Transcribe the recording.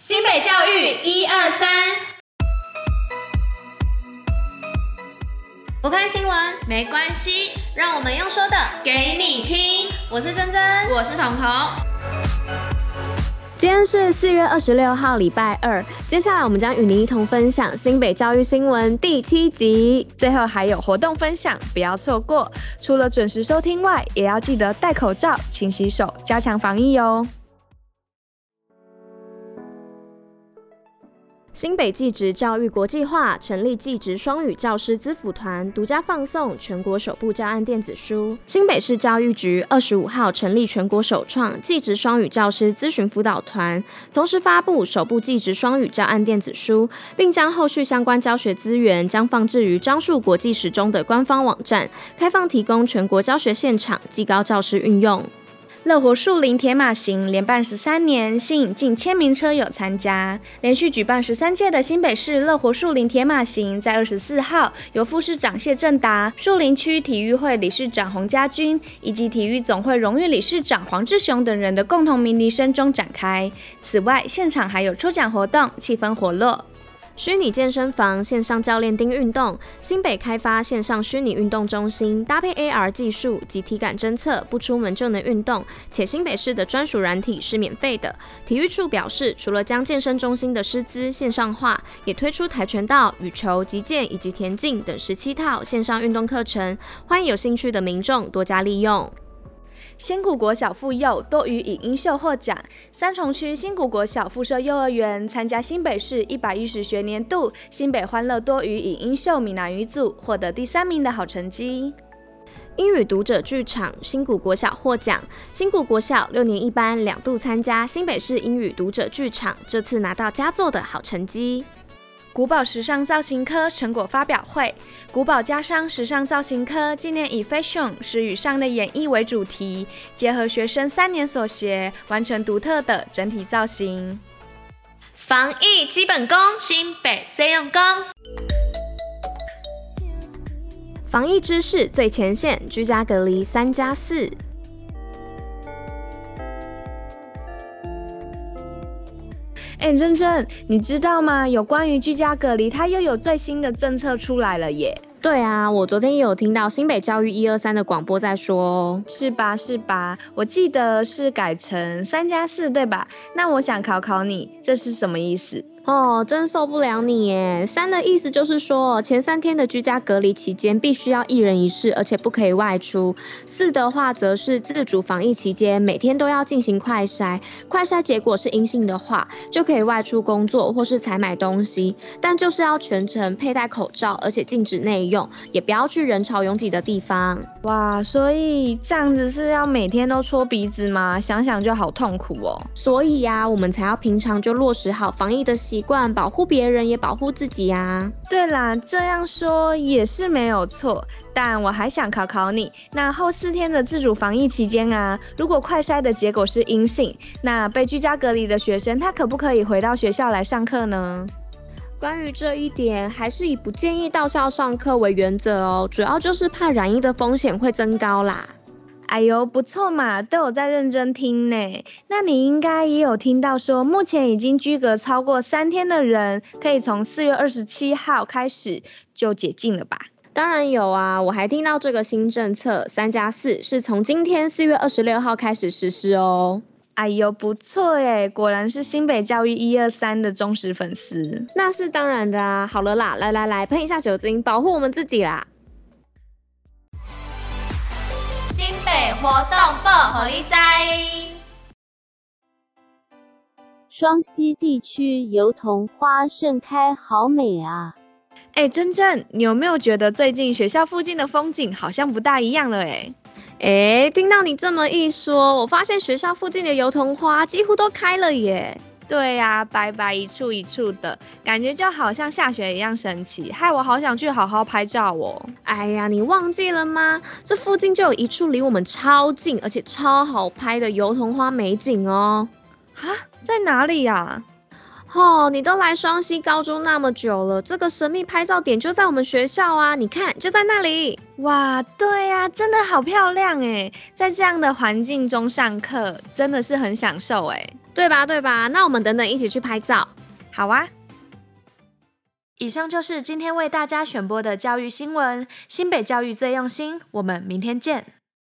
新北教育一二三，不看新闻没关系，让我们用说的给你听。我是珍珍，我是彤彤。今天是四月二十六号，礼拜二。接下来我们将与您一同分享新北教育新闻第七集，最后还有活动分享，不要错过。除了准时收听外，也要记得戴口罩、勤洗手，加强防疫哦。新北技职教育国际化成立技职双语教师资辅团，独家放送全国首部教案电子书。新北市教育局二十五号成立全国首创技职双语教师咨询辅导团，同时发布首部技职双语教案电子书，并将后续相关教学资源将放置于樟树国际时钟的官方网站，开放提供全国教学现场技高教师运用。乐活树林铁马行连办十三年，吸引近千名车友参加。连续举办十三届的新北市乐活树林铁马行，在二十四号由副市长谢正达、树林区体育会理事长洪家军以及体育总会荣誉理事长黄志雄等人的共同鸣笛声中展开。此外，现场还有抽奖活动，气氛活络。虚拟健身房线上教练盯运动，新北开发线上虚拟运动中心，搭配 AR 技术及体感侦测，不出门就能运动，且新北市的专属软体是免费的。体育处表示，除了将健身中心的师资线上化，也推出跆拳道、羽球、击剑以及田径等十七套线上运动课程，欢迎有兴趣的民众多加利用。新谷国小附幼多语影音秀获奖，三重区新谷国小附设幼儿园参加新北市一百一十学年度新北欢乐多语影音秀闽南语组，获得第三名的好成绩。英语读者剧场新谷国小获奖，新谷国小六年一班两度参加新北市英语读者剧场，这次拿到佳作的好成绩。古堡时尚造型科成果发表会，古堡家商时尚造型科纪念以 “fashion 时与上的演绎”为主题，结合学生三年所学，完成独特的整体造型。防疫基本功，新北最用功。防疫知识最前线，居家隔离三加四。哎，珍珍，你知道吗？有关于居家隔离，它又有最新的政策出来了耶！对啊，我昨天也有听到新北教育一二三的广播在说，是吧？是吧？我记得是改成三加四，对吧？那我想考考你，这是什么意思？哦，真受不了你耶！三的意思就是说，前三天的居家隔离期间必须要一人一室，而且不可以外出。四的话则是自主防疫期间每天都要进行快筛，快筛结果是阴性的话，就可以外出工作或是采买东西，但就是要全程佩戴口罩，而且禁止内用，也不要去人潮拥挤的地方。哇，所以这样子是要每天都搓鼻子吗？想想就好痛苦哦。所以呀、啊，我们才要平常就落实好防疫的习惯，保护别人也保护自己呀、啊。对啦，这样说也是没有错。但我还想考考你，那后四天的自主防疫期间啊，如果快筛的结果是阴性，那被居家隔离的学生他可不可以回到学校来上课呢？关于这一点，还是以不建议到校上课为原则哦，主要就是怕染疫的风险会增高啦。哎呦，不错嘛，都有在认真听呢。那你应该也有听到说，目前已经居隔超过三天的人，可以从四月二十七号开始就解禁了吧？当然有啊，我还听到这个新政策三加四是从今天四月二十六号开始实施哦。哎呦，不错耶，果然是新北教育一二三的忠实粉丝。那是当然的啊。好了啦，来来来，喷一下酒精，保护我们自己啦。活动报虎哩知。双溪地区油桐花盛开，好美啊！哎，珍珍，你有没有觉得最近学校附近的风景好像不大一样了？哎，哎，听到你这么一说，我发现学校附近的油桐花几乎都开了耶。对呀、啊，白白一处一处的，感觉就好像下雪一样神奇，害我好想去好好拍照哦。哎呀，你忘记了吗？这附近就有一处离我们超近，而且超好拍的油桐花美景哦。啊，在哪里呀、啊？哦，你都来双溪高中那么久了，这个神秘拍照点就在我们学校啊！你看，就在那里。哇，对呀、啊，真的好漂亮哎，在这样的环境中上课，真的是很享受诶。对吧？对吧？那我们等等一起去拍照。好啊。以上就是今天为大家选播的教育新闻。新北教育最用心，我们明天见。